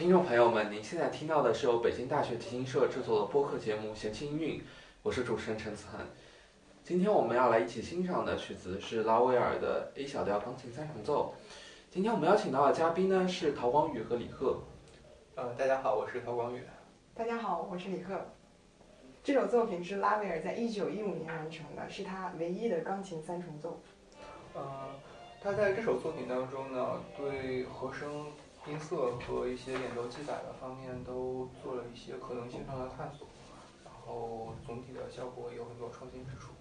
听众朋友们，您现在听到的是由北京大学提琴社制作的播客节目《闲情音韵》，我是主持人陈子恒。今天我们要来一起欣赏的曲子是拉威尔的 A 小调钢琴三重奏。今天我们邀请到的嘉宾呢是陶光宇和李贺。呃，大家好，我是陶光宇。大家好，我是李贺。这首作品是拉威尔在一九一五年完成的，是他唯一的钢琴三重奏。呃，他在这首作品当中呢，对和声、音色和一些演奏技法的方面都做了一些可能性上的探索，然后总体的效果也有很多创新之处。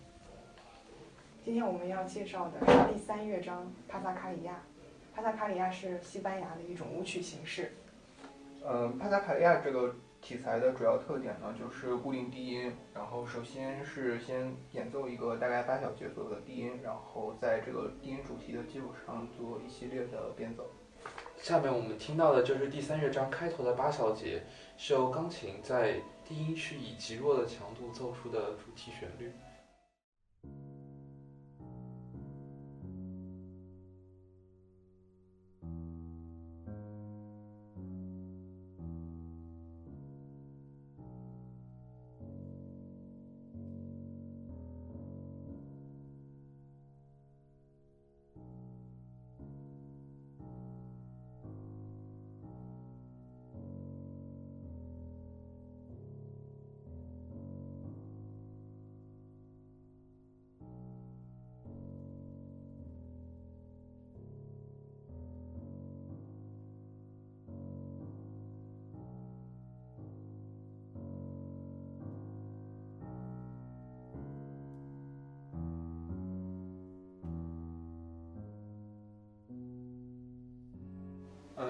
今天我们要介绍的是第三乐章帕萨卡里亚。帕萨卡里亚是西班牙的一种舞曲形式。嗯，帕萨卡利亚这个题材的主要特点呢，就是固定低音。然后首先是先演奏一个大概八小节左右的低音，然后在这个低音主题的基础上做一系列的变奏。下面我们听到的就是第三乐章开头的八小节，是由钢琴在低音区以极弱的强度奏出的主题旋律。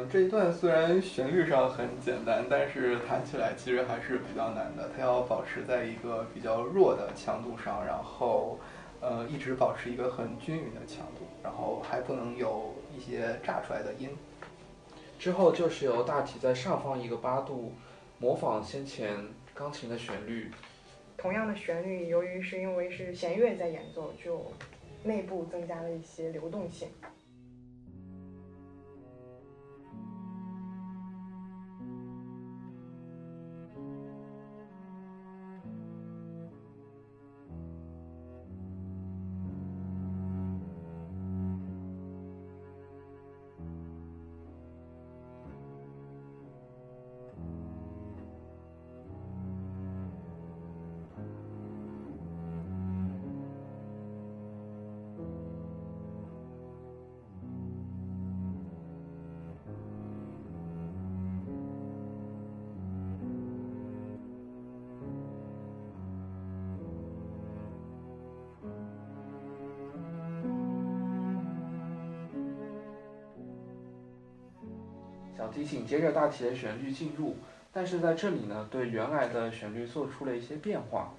这一段虽然旋律上很简单，但是弹起来其实还是比较难的。它要保持在一个比较弱的强度上，然后，呃，一直保持一个很均匀的强度，然后还不能有一些炸出来的音。之后就是由大体在上方一个八度，模仿先前钢琴的旋律。同样的旋律，由于是因为是弦乐在演奏，就内部增加了一些流动性。提紧接着大提的旋律进入，但是在这里呢，对原来的旋律做出了一些变化。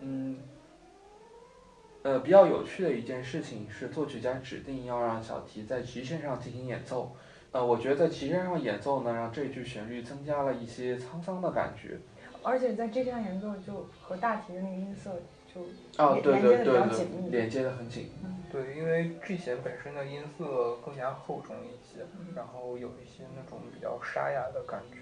嗯，呃，比较有趣的一件事情是，作曲家指定要让小提在琴弦上进行演奏。呃，我觉得在琴弦上演奏呢，让这句旋律增加了一些沧桑的感觉。而且在这上演奏就和大提的那个音色就哦，对对对连接的比较对。连接的很紧。对，因为 G 弦本身的音色更加厚重一些，然后有一些那种比较沙哑的感觉。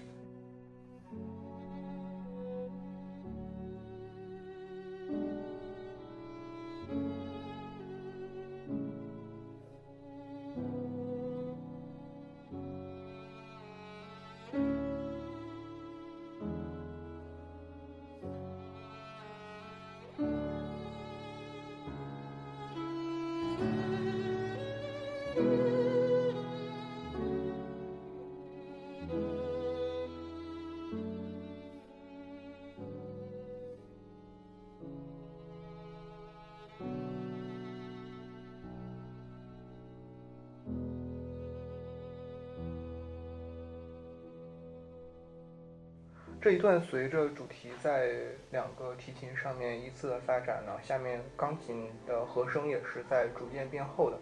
这一段随着主题在两个提琴上面依次的发展呢，下面钢琴的和声也是在逐渐变厚的，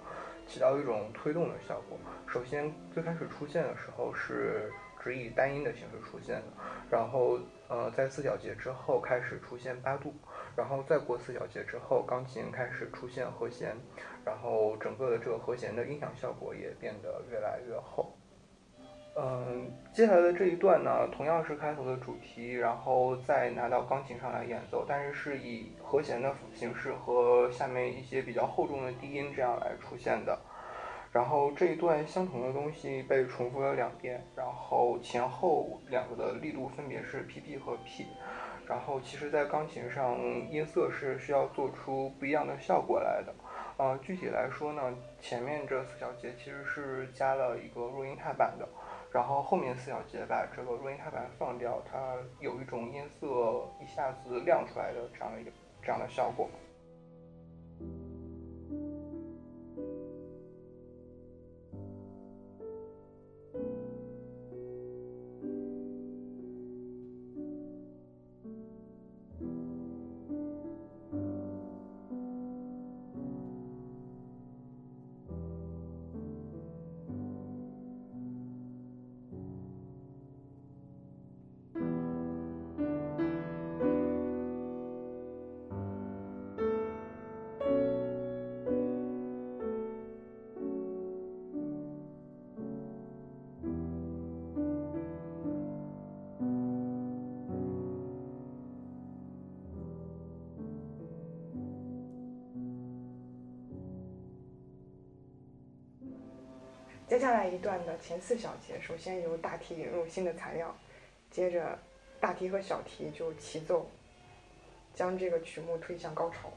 起到一种推动的效果。首先最开始出现的时候是只以单音的形式出现的，然后呃在四小节之后开始出现八度，然后再过四小节之后，钢琴开始出现和弦，然后整个的这个和弦的音响效果也变得越来越厚。嗯，接下来的这一段呢，同样是开头的主题，然后再拿到钢琴上来演奏，但是是以和弦的形式和下面一些比较厚重的低音这样来出现的。然后这一段相同的东西被重复了两遍，然后前后两个的力度分别是 P P 和 P。然后其实，在钢琴上音色是需要做出不一样的效果来的。呃，具体来说呢，前面这四小节其实是加了一个弱音踏板的，然后后面四小节把这个录音踏板放掉，它有一种音色一下子亮出来的这样的一个这样的效果。接下来一段的前四小节，首先由大提引入新的材料，接着大提和小提就齐奏，将这个曲目推向高潮。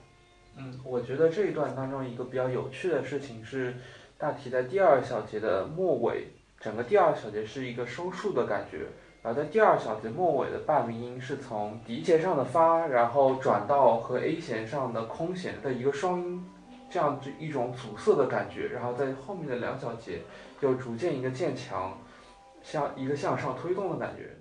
嗯，我觉得这一段当中一个比较有趣的事情是，大提在第二小节的末尾，整个第二小节是一个收束的感觉，然后在第二小节末尾的半鸣音是从笛弦上的发，然后转到和 A 弦上的空弦的一个双音。这样子一种阻塞的感觉，然后在后面的两小节又逐渐一个渐强，向一个向上推动的感觉。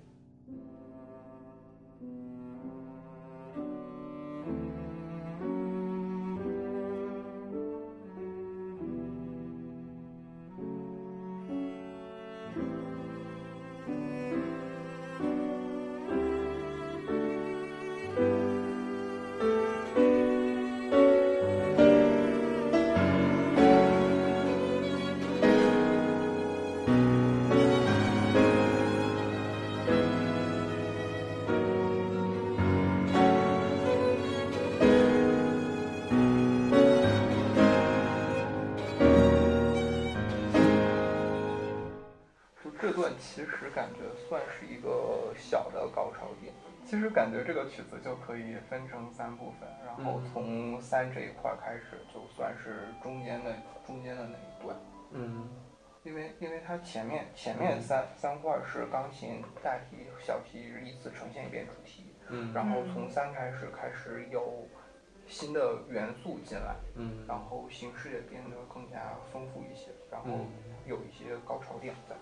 其实感觉算是一个小的高潮点。其实感觉这个曲子就可以分成三部分，然后从三这一块开始，就算是中间的中间的那一段。嗯，因为因为它前面前面三三块是钢琴、大提、小提依次呈现一遍主题，嗯，然后从三开始开始有新的元素进来，嗯，然后形式也变得更加丰富一些，然后有一些高潮点在。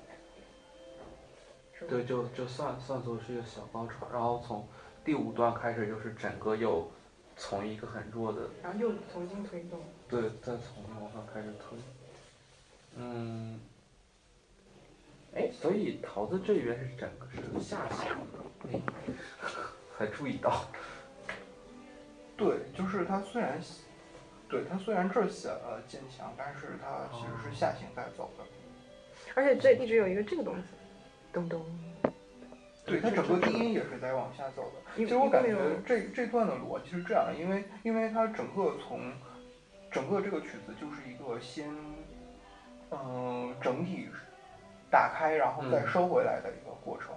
对，就就算算作是一个小高潮，然后从第五段开始就是整个又从一个很弱的，然后又重新推动。对，再从往上开始推。嗯，哎，所以桃子这边是整个是下行的，哎，还注意到。对，就是它虽然，对它虽然这儿写了渐强，但是它其实是下行在走的。而且这一直有一个这个东西。咚咚，对，它整个低音也是在往下走的。其实我感觉这这段的逻辑是这样的，因为因为它整个从整个这个曲子就是一个先嗯整体打开，然后再收回来的一个过程。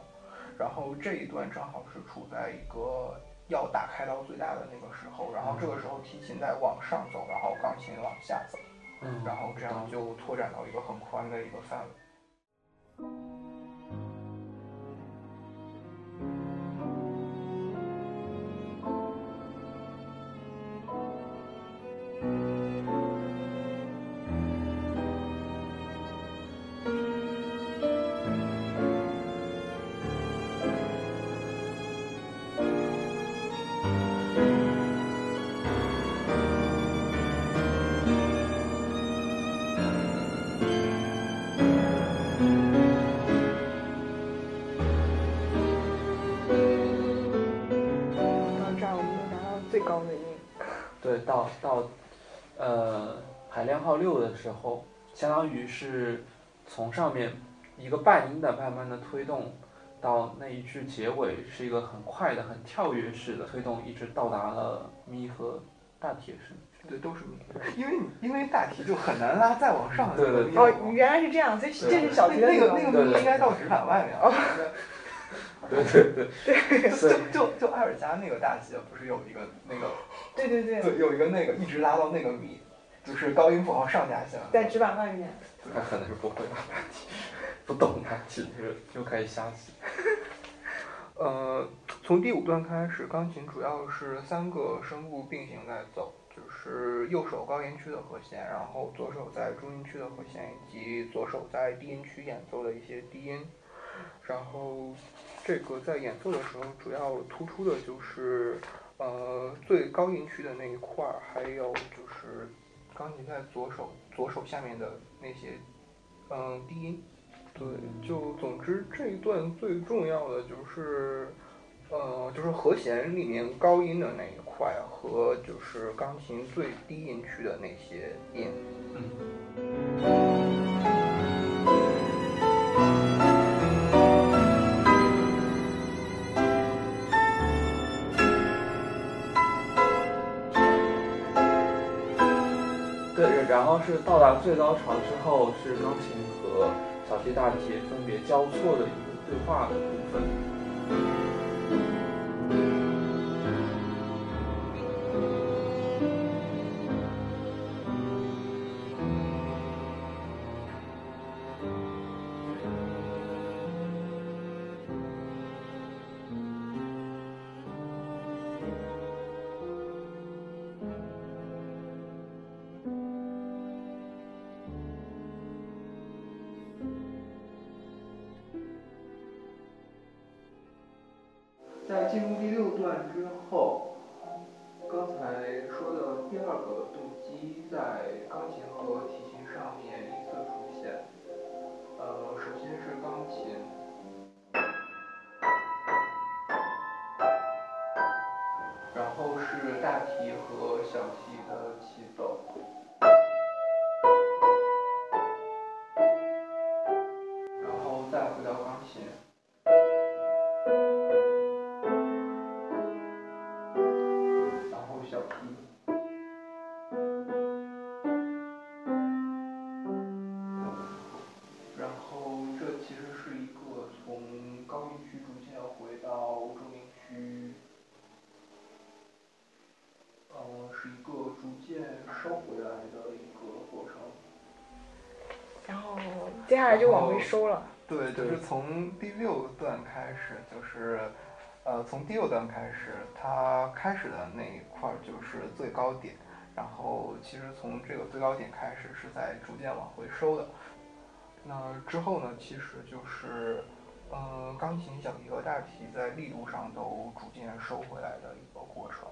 然后这一段正好是处在一个要打开到最大的那个时候，然后这个时候提琴在往上走，然后钢琴往下走，然后这样就拓展到一个很宽的一个范围。到到，呃，海量号六的时候，相当于是从上面一个半音的慢慢的推动，到那一句结尾是一个很快的、很跳跃式的推动，一直到达了咪和大提声。对，都是咪，因为你因为大提就很难拉再往上的对对哦，嘛原来是这样，所以这是小提的那个那个咪应该到指板外面 啊。对对对，就就就艾尔加那个大提不是有一个那个对对对，对有一个那个一直拉到那个米，就是高音符号上下行。在纸板外面。他可能是不会拉大提，不懂大提，就就可以瞎起。呃，从第五段开始，钢琴主要是三个声部并行在走，就是右手高音区的和弦，然后左手在中音区的和弦，以及左手在低音区演奏的一些低音。然后这个在演奏的时候，主要突出的就是呃最高音区的那一块儿，还有就是钢琴在左手左手下面的那些嗯、低音。对，就总之这一段最重要的就是，呃，就是和弦里面高音的那一块和就是钢琴最低音区的那些音。对，后是到达最高潮之后，是钢琴和小提、大提分别交错的一个对话的部分。进入第六段接下来就往回收了。对，就是从第六段开始，就是，呃，从第六段开始，它开始的那一块儿就是最高点，然后其实从这个最高点开始是在逐渐往回收的。那之后呢，其实就是，呃，钢琴、小提和大提在力度上都逐渐收回来的一个过程。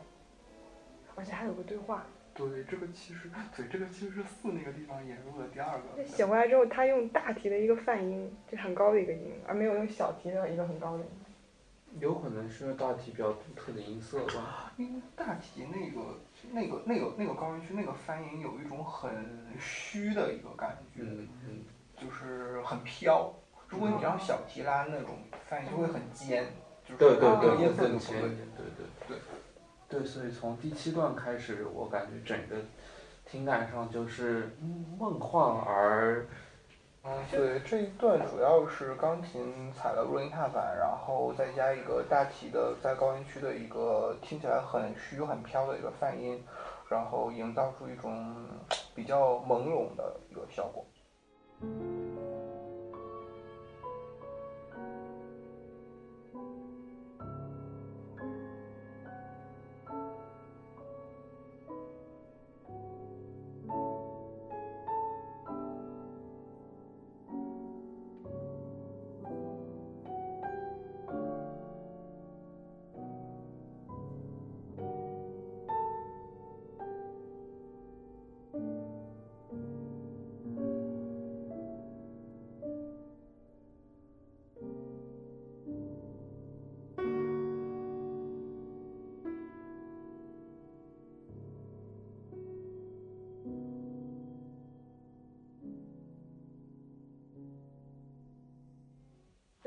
而且还有个对话。对，这个其实，对，这个其实是四那个地方引入的第二个。醒过来之后，他用大提的一个泛音，就很高的一个音，而没有用小提的一个很高的音。有可能是大提比较独特的音色吧。因为大提那个、那个、那个、那个高音区那个翻音有一种很虚的一个感觉，嗯嗯，就是很飘。如果你让小提拉那种翻音，就会很尖，就是对对对，那个音色就更不对。前一点，对对对对，所以从第七段开始，我感觉整个听感上就是梦幻而嗯，对，这一段主要是钢琴踩了弱音踏板，然后再加一个大提的在高音区的一个听起来很虚很飘的一个泛音，然后营造出一种比较朦胧的一个效果。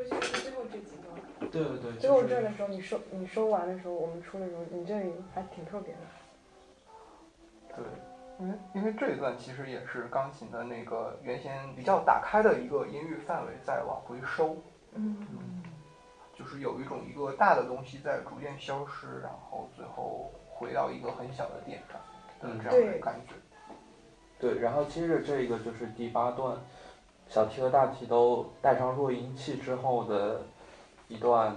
这几段。对对对，最后就是这的时候，你收你收完的时候，我们出的时候，你这里还挺特别的。对，因为因为这一段其实也是钢琴的那个原先比较打开的一个音域范围在往回收，嗯就是有一种一个大的东西在逐渐消失，然后最后回到一个很小的点上的这样的对感觉。对，然后接着这个就是第八段，小提和大提都带上弱音器之后的一段，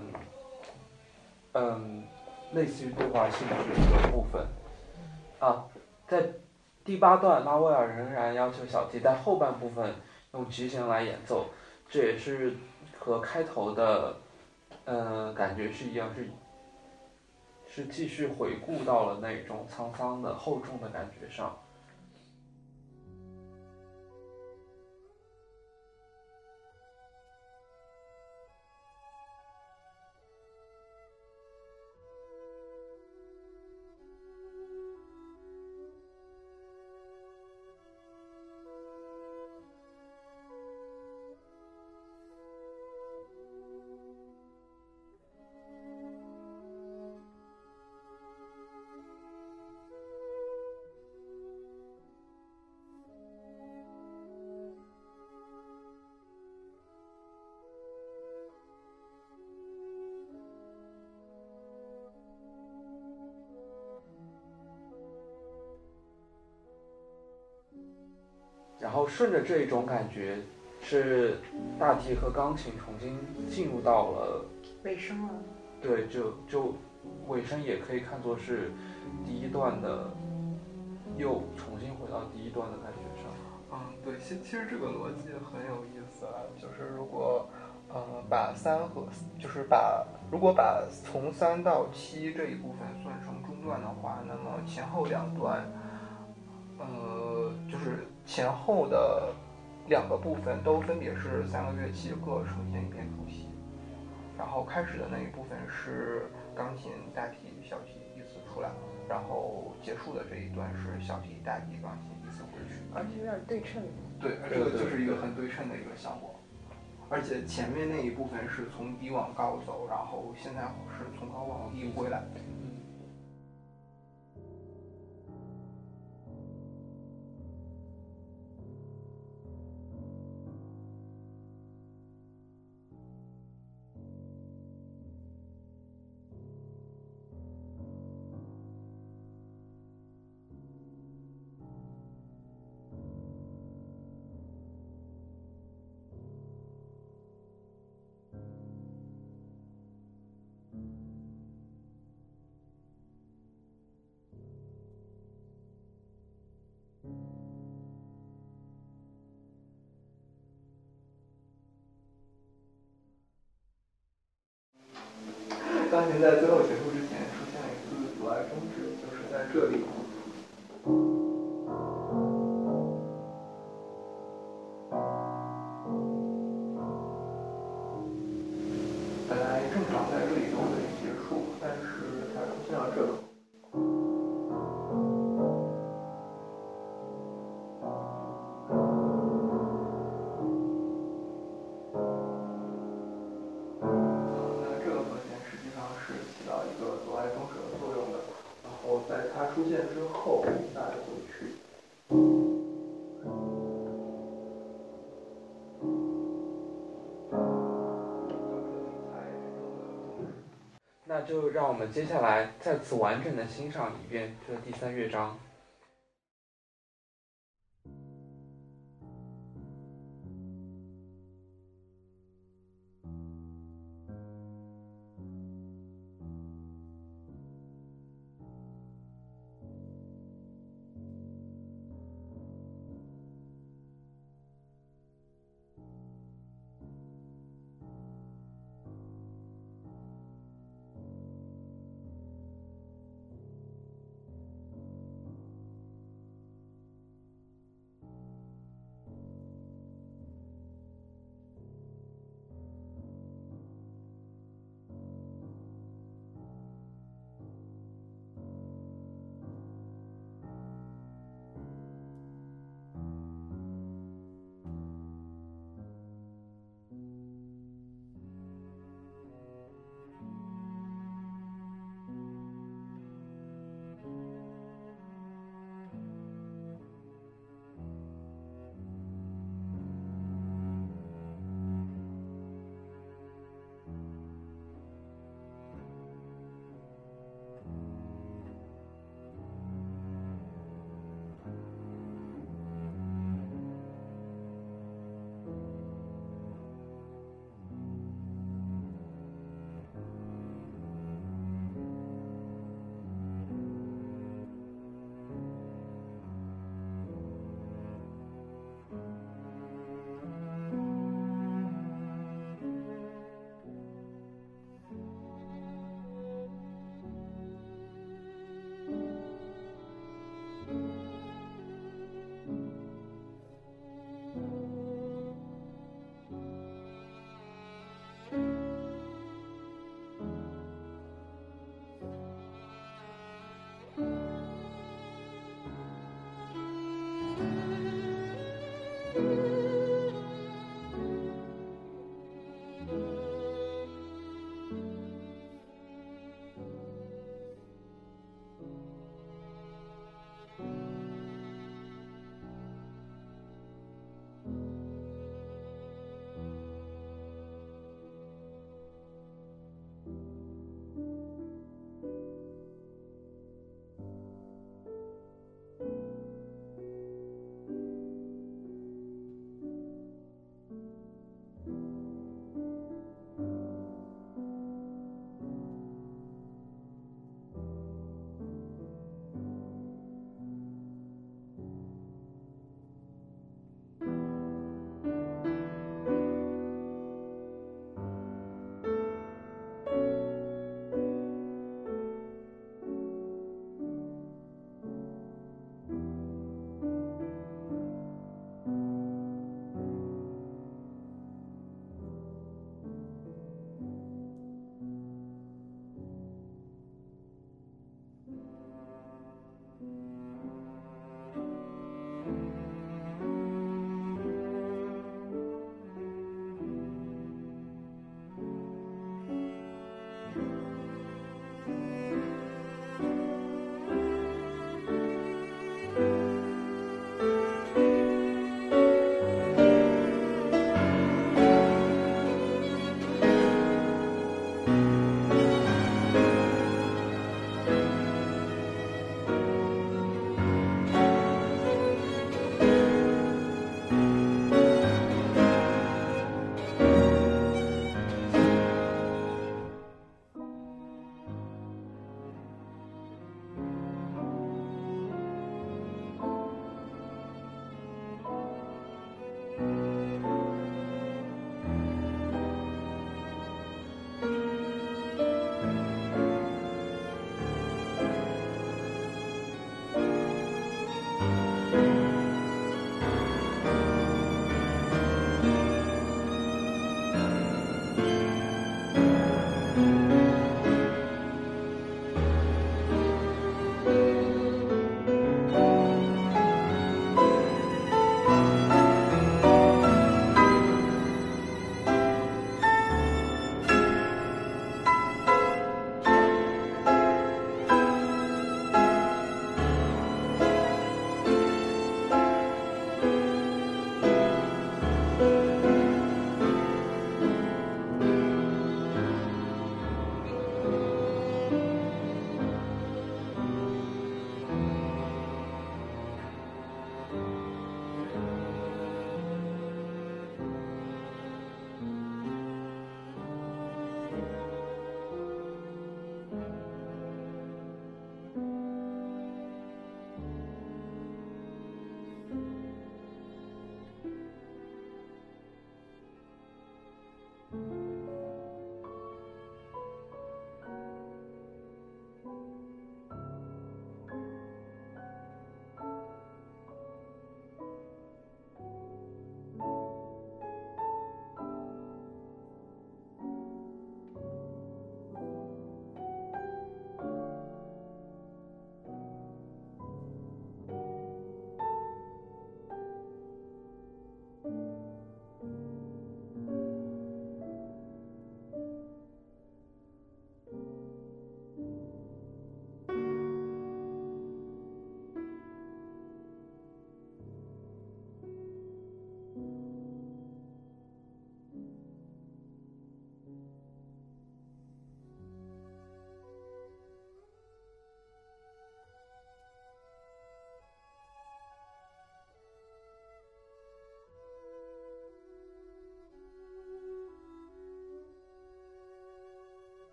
嗯，类似于对话性质的部分。啊，在第八段，拉威尔仍然要求小提在后半部分用局弦来演奏，这也是和开头的，嗯，感觉是一样，是是继续回顾到了那种沧桑的厚重的感觉上。然后顺着这一种感觉，是大提和钢琴重新进入到了，尾声了。对，就就尾声也可以看作是第一段的，又重新回到第一段的感觉上。嗯，对，其其实这个逻辑很有意思啊，就是如果，呃，把三和就是把如果把从三到七这一部分算成中段的话，那么前后两段，呃，就是前后的两个部分都分别是三个乐器各呈现一遍主题，然后开始的那一部分是钢琴、大提、小提依次出来，然后结束的这一段是小提、大提、钢琴依次回去。而且有点对称。对，这个就是一个很对称的一个效果，而且前面那一部分是从低往高走，然后现在是从高往低回来。钢琴在最后结束之前出现了一次阻碍终止，就是在这里。出现之后再回去。那就让我们接下来再次完整的欣赏一遍这第三乐章。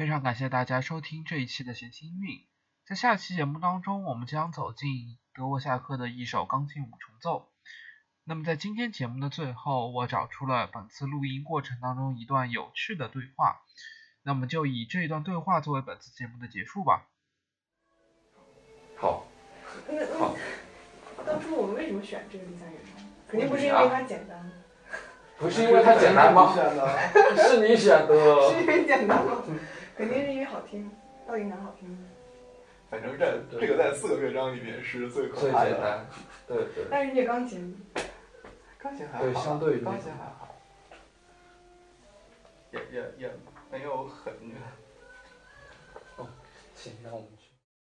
非常感谢大家收听这一期的弦心韵。在下期节目当中，我们将走进德沃夏克的一首钢琴五重奏。那么在今天节目的最后，我找出了本次录音过程当中一段有趣的对话，那么就以这一段对话作为本次节目的结束吧。好，好当初我们为什么选这个第三乐章？肯定不是因为它简单，不是因为它简单吗？选的，是你选的。是因为简单吗？肯定是因为好听，到底哪好听呢？反正这这个在四个乐章里面是最可最怕的。简单，对对。但是你钢琴，钢琴还好，对，相对于钢琴还好，也也也没有很哦行，那我们